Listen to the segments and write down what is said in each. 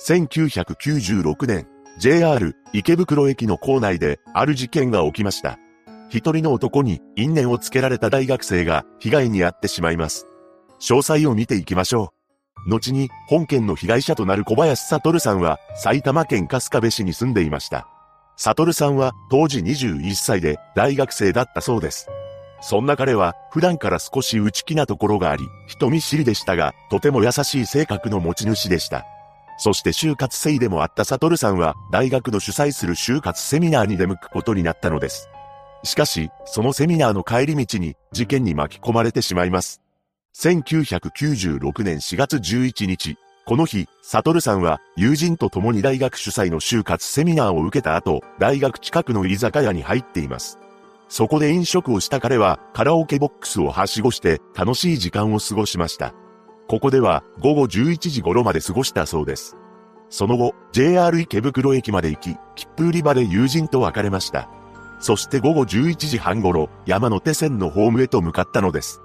1996年、JR 池袋駅の構内である事件が起きました。一人の男に因縁をつけられた大学生が被害に遭ってしまいます。詳細を見ていきましょう。後に本件の被害者となる小林悟さんは埼玉県春日部市に住んでいました。悟さんは当時21歳で大学生だったそうです。そんな彼は普段から少し内気なところがあり、人見知りでしたが、とても優しい性格の持ち主でした。そして就活生でもあった悟さんは大学の主催する就活セミナーに出向くことになったのです。しかし、そのセミナーの帰り道に事件に巻き込まれてしまいます。1996年4月11日、この日、悟さんは友人と共に大学主催の就活セミナーを受けた後、大学近くの居酒屋に入っています。そこで飲食をした彼はカラオケボックスをはしごして楽しい時間を過ごしました。ここでは午後11時頃まで過ごしたそうです。その後、JR 池袋駅まで行き、切符売り場で友人と別れました。そして午後11時半頃、山手線のホームへと向かったのです。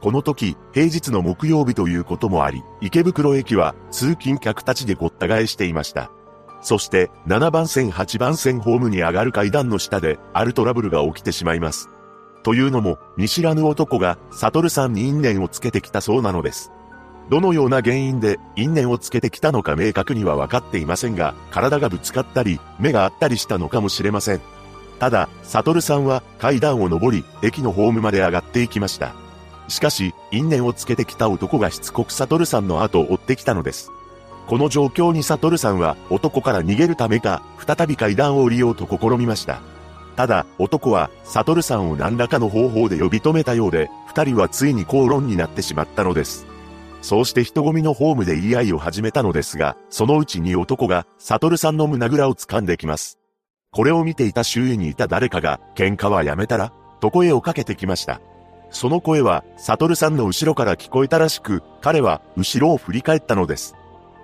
この時、平日の木曜日ということもあり、池袋駅は通勤客たちでごった返していました。そして、7番線8番線ホームに上がる階段の下で、あるトラブルが起きてしまいます。というのも、見知らぬ男が、悟さんに因縁をつけてきたそうなのです。どのような原因で因縁をつけてきたのか明確には分かっていませんが、体がぶつかったり、目があったりしたのかもしれません。ただ、悟さんは階段を上り、駅のホームまで上がっていきました。しかし、因縁をつけてきた男がしつこく悟さんの後を追ってきたのです。この状況に悟さんは男から逃げるためか、再び階段を降りようと試みました。ただ、男は悟さんを何らかの方法で呼び止めたようで、二人はついに口論になってしまったのです。そうして人混みのホームで言い合いを始めたのですが、そのうちに男が、悟さんの胸ぐらを掴んできます。これを見ていた周囲にいた誰かが、喧嘩はやめたら？と声をかけてきました。その声は、悟さんの後ろから聞こえたらしく、彼は、後ろを振り返ったのです。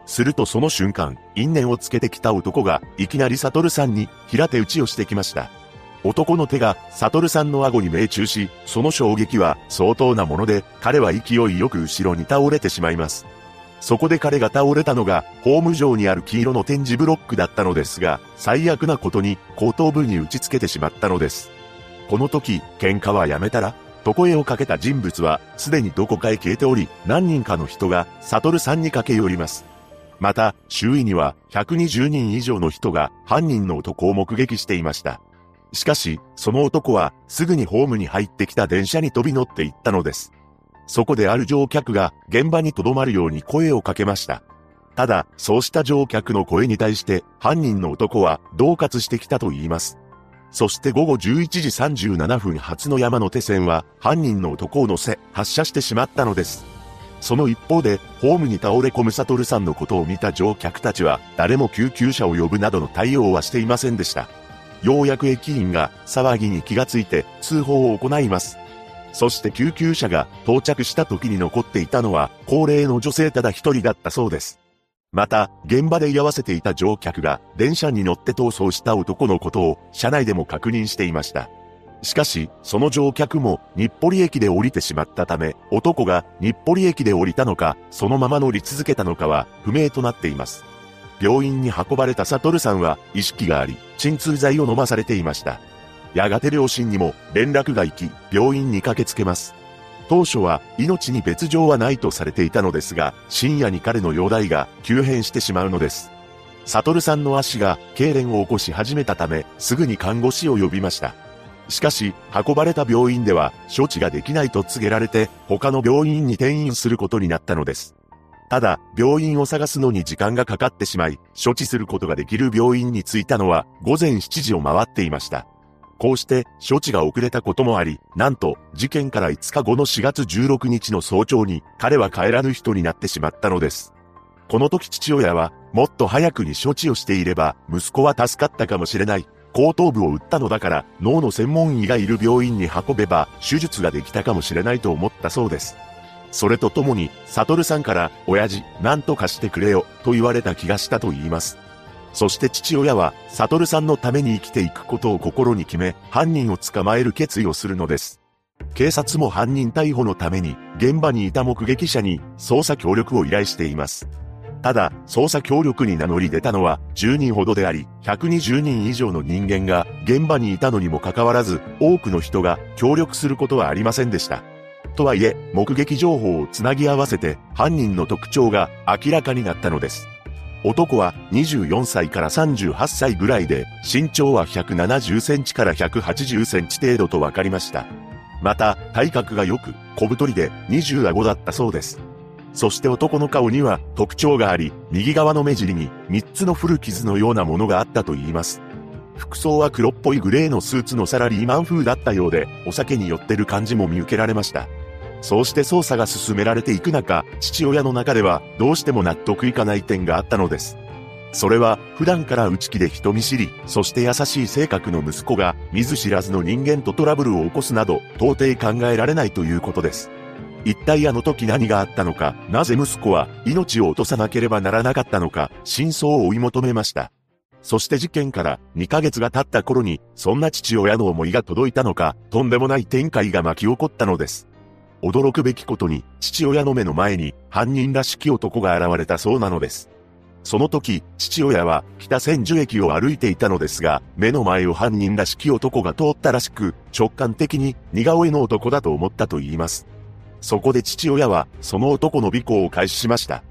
するとその瞬間、因縁をつけてきた男が、いきなり悟さんに、平手打ちをしてきました。男の手が、悟さんの顎に命中し、その衝撃は相当なもので、彼は勢いよく後ろに倒れてしまいます。そこで彼が倒れたのが、ホーム上にある黄色の展示ブロックだったのですが、最悪なことに、後頭部に打ちつけてしまったのです。この時、喧嘩はやめたらと声をかけた人物は、すでにどこかへ消えており、何人かの人が、悟さんに駆け寄ります。また、周囲には、120人以上の人が、犯人の男を目撃していました。しかし、その男は、すぐにホームに入ってきた電車に飛び乗って行ったのです。そこである乗客が、現場に留まるように声をかけました。ただ、そうした乗客の声に対して、犯人の男は、恫喝してきたと言います。そして午後11時37分発の山手線は、犯人の男を乗せ、発車してしまったのです。その一方で、ホームに倒れ込む悟さんのことを見た乗客たちは、誰も救急車を呼ぶなどの対応はしていませんでした。ようやく駅員が騒ぎに気がついて通報を行います。そして救急車が到着した時に残っていたのは高齢の女性ただ一人だったそうです。また、現場で居合わせていた乗客が電車に乗って逃走した男のことを車内でも確認していました。しかし、その乗客も日暮里駅で降りてしまったため、男が日暮里駅で降りたのか、そのまま乗り続けたのかは不明となっています。病院に運ばれた悟さんは意識があり、鎮痛剤を飲まされていました。やがて両親にも連絡が行き、病院に駆けつけます。当初は命に別状はないとされていたのですが、深夜に彼の容体が急変してしまうのです。悟さんの足が痙攣を起こし始めたため、すぐに看護師を呼びました。しかし、運ばれた病院では処置ができないと告げられて、他の病院に転院することになったのです。ただ、病院を探すのに時間がかかってしまい、処置することができる病院に着いたのは午前7時を回っていました。こうして処置が遅れたこともあり、なんと事件から5日後の4月16日の早朝に彼は帰らぬ人になってしまったのです。この時父親は、もっと早くに処置をしていれば、息子は助かったかもしれない。後頭部を打ったのだから、脳の専門医がいる病院に運べば、手術ができたかもしれないと思ったそうです。それとともに、サトルさんから、親父、なんとかしてくれよ、と言われた気がしたと言います。そして父親は、サトルさんのために生きていくことを心に決め、犯人を捕まえる決意をするのです。警察も犯人逮捕のために、現場にいた目撃者に、捜査協力を依頼しています。ただ、捜査協力に名乗り出たのは10人ほどであり、120人以上の人間が現場にいたのにもかかわらず、多くの人が協力することはありませんでした。とはいえ、目撃情報をつなぎ合わせて、犯人の特徴が明らかになったのです。男は24歳から38歳ぐらいで、身長は170センチから180センチ程度と分かりました。また、体格が良く、小太りで20顎だったそうです。そして男の顔には特徴があり、右側の目尻に3つの古傷のようなものがあったと言います。服装は黒っぽいグレーのスーツのサラリーマン風だったようで、お酒に酔ってる感じも見受けられました。そうして捜査が進められていく中、父親の中ではどうしても納得いかない点があったのです。それは普段から内気で人見知り、そして優しい性格の息子が見ず知らずの人間とトラブルを起こすなど到底考えられないということです。一体あの時何があったのか、なぜ息子は命を落とさなければならなかったのか、真相を追い求めました。そして事件から2ヶ月が経った頃に、そんな父親の思いが届いたのか、とんでもない展開が巻き起こったのです。驚くべきことに、父親の目の前に、犯人らしき男が現れたそうなのです。その時、父親は北千住駅を歩いていたのですが、目の前を犯人らしき男が通ったらしく、直感的に似顔絵の男だと思ったと言います。そこで父親は、その男の尾行を開始しました。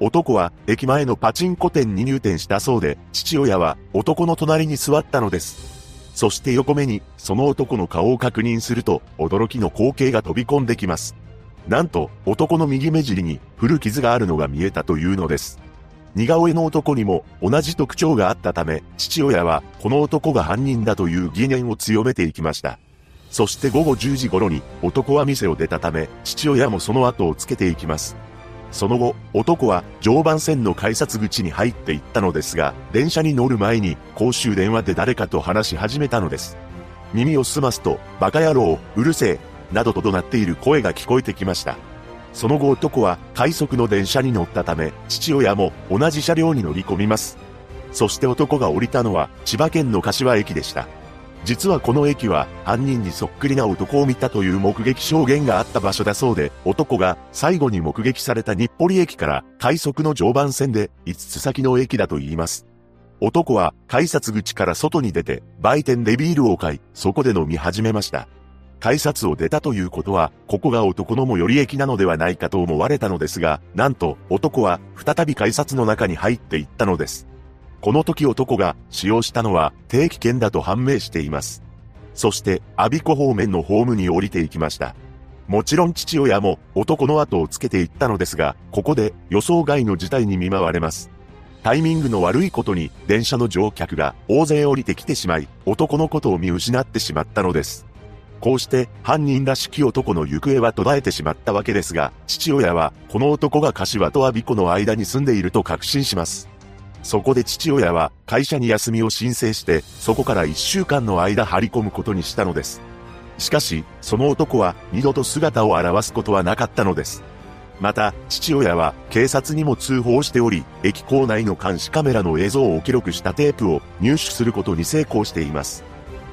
男は、駅前のパチンコ店に入店したそうで、父親は、男の隣に座ったのです。そして横目に、その男の顔を確認すると、驚きの光景が飛び込んできます。なんと、男の右目尻に、古傷があるのが見えたというのです。似顔絵の男にも同じ特徴があったため、父親はこの男が犯人だという疑念を強めていきました。そして午後10時頃に男は店を出たため、父親もその後をつけていきます。その後、男は常磐線の改札口に入っていったのですが、電車に乗る前に公衆電話で誰かと話し始めたのです。耳を澄ますと、バカ野郎、うるせえ、などと怒鳴っている声が聞こえてきました。その後男は快速の電車に乗ったため、父親も同じ車両に乗り込みます。そして男が降りたのは千葉県の柏駅でした。実はこの駅は犯人にそっくりな男を見たという目撃証言があった場所だそうで、男が最後に目撃された日暮里駅から快速の常磐線で5つ先の駅だと言います。男は改札口から外に出て売店でビールを買い、そこで飲み始めました。改札を出たということは、ここが男の最寄り駅なのではないかと思われたのですが、なんと男は再び改札の中に入っていったのです。この時男が使用したのは定期券だと判明しています。そして、アビコ方面のホームに降りていきました。もちろん父親も男の後をつけていったのですが、ここで予想外の事態に見舞われます。タイミングの悪いことに電車の乗客が大勢降りてきてしまい、男のことを見失ってしまったのです。こうして犯人らしき男の行方は途絶えてしまったわけですが、父親はこの男が柏と阿鼻子の間に住んでいると確信します。そこで父親は会社に休みを申請して、そこから1週間の間張り込むことにしたのです。しかし、その男は二度と姿を現すことはなかったのです。また、父親は警察にも通報しており、駅構内の監視カメラの映像を記録したテープを入手することに成功しています。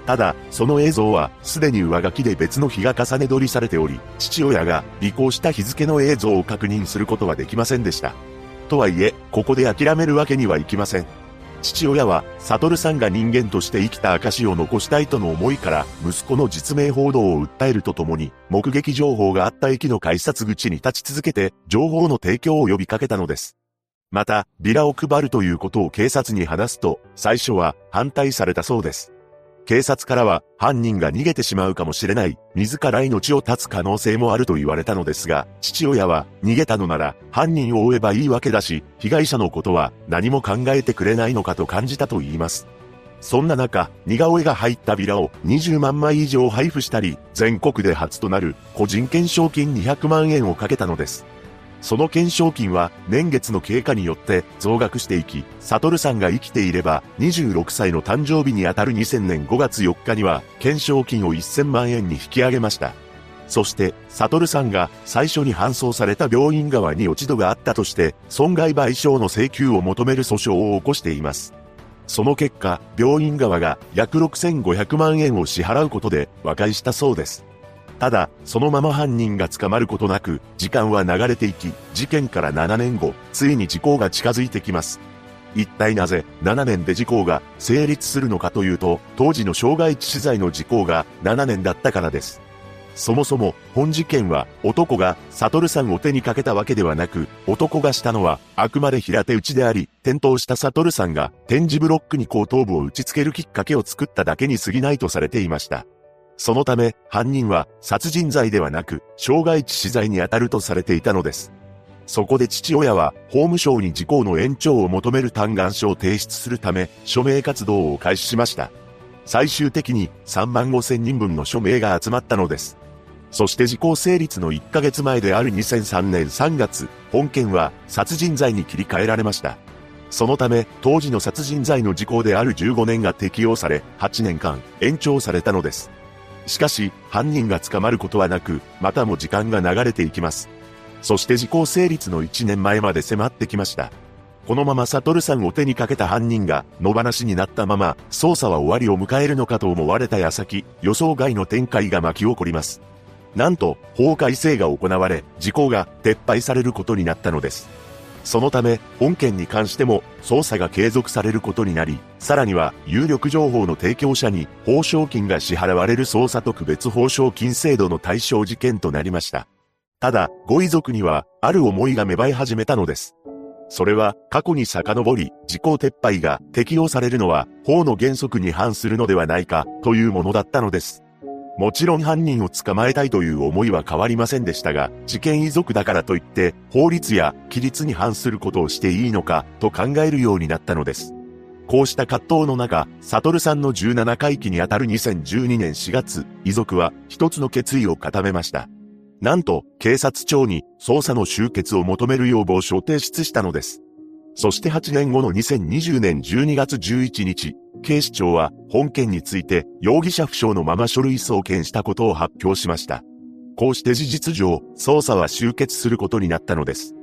ただ、その映像はすでに上書きで別の日が重ね撮りされており、父親が尾行した日付の映像を確認することはできませんでした。とはいえ、ここで諦めるわけにはいきません。父親は、サトルさんが人間として生きた証を残したいとの思いから、息子の実名報道を訴えるとともに、目撃情報があった駅の改札口に立ち続けて、情報の提供を呼びかけたのです。また、ビラを配るということを警察に話すと、最初は反対されたそうです。警察からは犯人が逃げてしまうかもしれない、自ら命を絶つ可能性もあると言われたのですが、父親は逃げたのなら犯人を追えばいいわけだし、被害者のことは何も考えてくれないのかと感じたと言います。そんな中、似顔絵が入ったビラを20万枚以上配布したり、全国で初となる個人懸賞金200万円をかけたのです。その懸賞金は年月の経過によって増額していき、サトルさんが生きていれば26歳の誕生日にあたる2000年5月4日には懸賞金を1000万円に引き上げました。そして、サトルさんが最初に搬送された病院側に落ち度があったとして、損害賠償の請求を求める訴訟を起こしています。その結果、病院側が約6500万円を支払うことで和解したそうです。ただ、そのまま犯人が捕まることなく、時間は流れていき、事件から7年後、ついに時効が近づいてきます。一体なぜ7年で時効が成立するのかというと、当時の傷害致死罪の時効が7年だったからです。そもそも、本事件は男がサトルさんを手にかけたわけではなく、男がしたのはあくまで平手打ちであり、転倒したサトルさんが展示ブロックに後頭部を打ち付けるきっかけを作っただけに過ぎないとされていました。そのため、犯人は殺人罪ではなく、傷害致死罪に当たるとされていたのです。そこで父親は、法務省に事項の延長を求める嘆願書を提出するため、署名活動を開始しました。最終的に3万5千人分の署名が集まったのです。そして時効成立の1ヶ月前である2003年3月、本件は殺人罪に切り替えられました。そのため、当時の殺人罪の時効である15年が適用され、8年間延長されたのです。しかし、犯人が捕まることはなく、またも時間が流れていきます。そして時効成立の1年前まで迫ってきました。このままサトルさんを手にかけた犯人が野放しになったまま捜査は終わりを迎えるのかと思われた矢先、予想外の展開が巻き起こります。なんと、法改正が行われ、時効が撤廃されることになったのです。そのため、本件に関しても捜査が継続されることになり、さらには有力情報の提供者に報奨金が支払われる捜査特別報奨金制度の対象事件となりました。ただ、ご遺族には、ある思いが芽生え始めたのです。それは、過去に遡り、時効撤廃が適用されるのは、法の原則に反するのではないか、というものだったのです。もちろん犯人を捕まえたいという思いは変わりませんでしたが、事件遺族だからといって、法律や規律に反することをしていいのか、と考えるようになったのです。こうした葛藤の中、サトルさんの17回忌にあたる2012年4月、遺族は一つの決意を固めました。なんと、警察庁に捜査の終結を求める要望書を提出したのです。そして8年後の2020年12月11日、警視庁は本件について容疑者不詳のまま書類送検したことを発表しました。こうして事実上、捜査は終結することになったのです。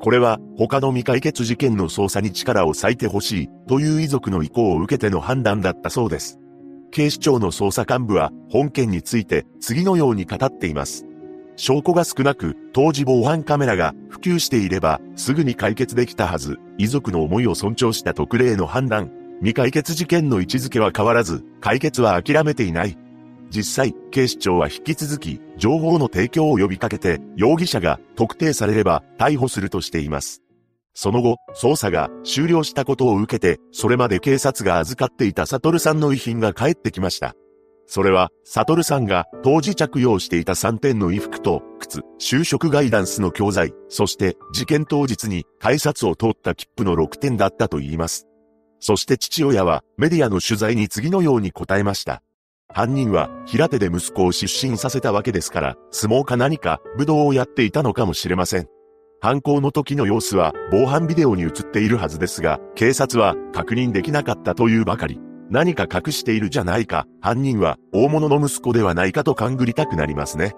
これは他の未解決事件の捜査に力を割いてほしいという遺族の意向を受けての判断だったそうです。警視庁の捜査幹部は本件について次のように語っています。証拠が少なく、当時防犯カメラが普及していれば、すぐに解決できたはず、遺族の思いを尊重した特例の判断、未解決事件の位置づけは変わらず、解決は諦めていない。実際、警視庁は引き続き、情報の提供を呼びかけて、容疑者が特定されれば逮捕するとしています。その後、捜査が終了したことを受けて、それまで警察が預かっていたサトルさんの遺品が返ってきました。それは、サトルさんが当時着用していた3点の衣服と靴、就職ガイダンスの教材、そして事件当日に改札を通った切符の6点だったと言います。そして父親はメディアの取材に次のように答えました。犯人は平手で息子を失神させたわけですから、相撲か何か武道をやっていたのかもしれません。犯行の時の様子は防犯ビデオに映っているはずですが、警察は確認できなかったというばかり。何か隠しているじゃないか、犯人は大物の息子ではないかと勘ぐりたくなりますね。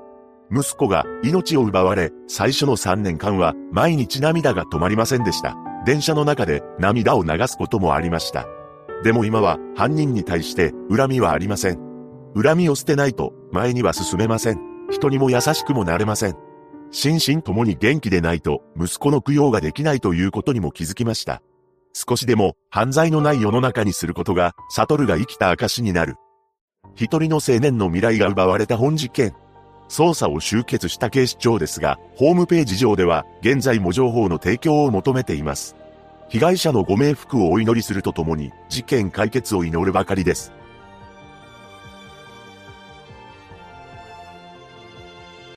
息子が命を奪われ、最初の3年間は毎日涙が止まりませんでした。電車の中で涙を流すこともありました。でも今は犯人に対して恨みはありません。恨みを捨てないと前には進めません。人にも優しくもなれません。心身ともに元気でないと息子の供養ができないということにも気づきました。少しでも犯罪のない世の中にすることが、サトルが生きた証になる。一人の青年の未来が奪われた本事件。捜査を終結した警視庁ですが、ホームページ上では、現在も情報の提供を求めています。被害者のご冥福をお祈りするとともに、事件解決を祈るばかりです。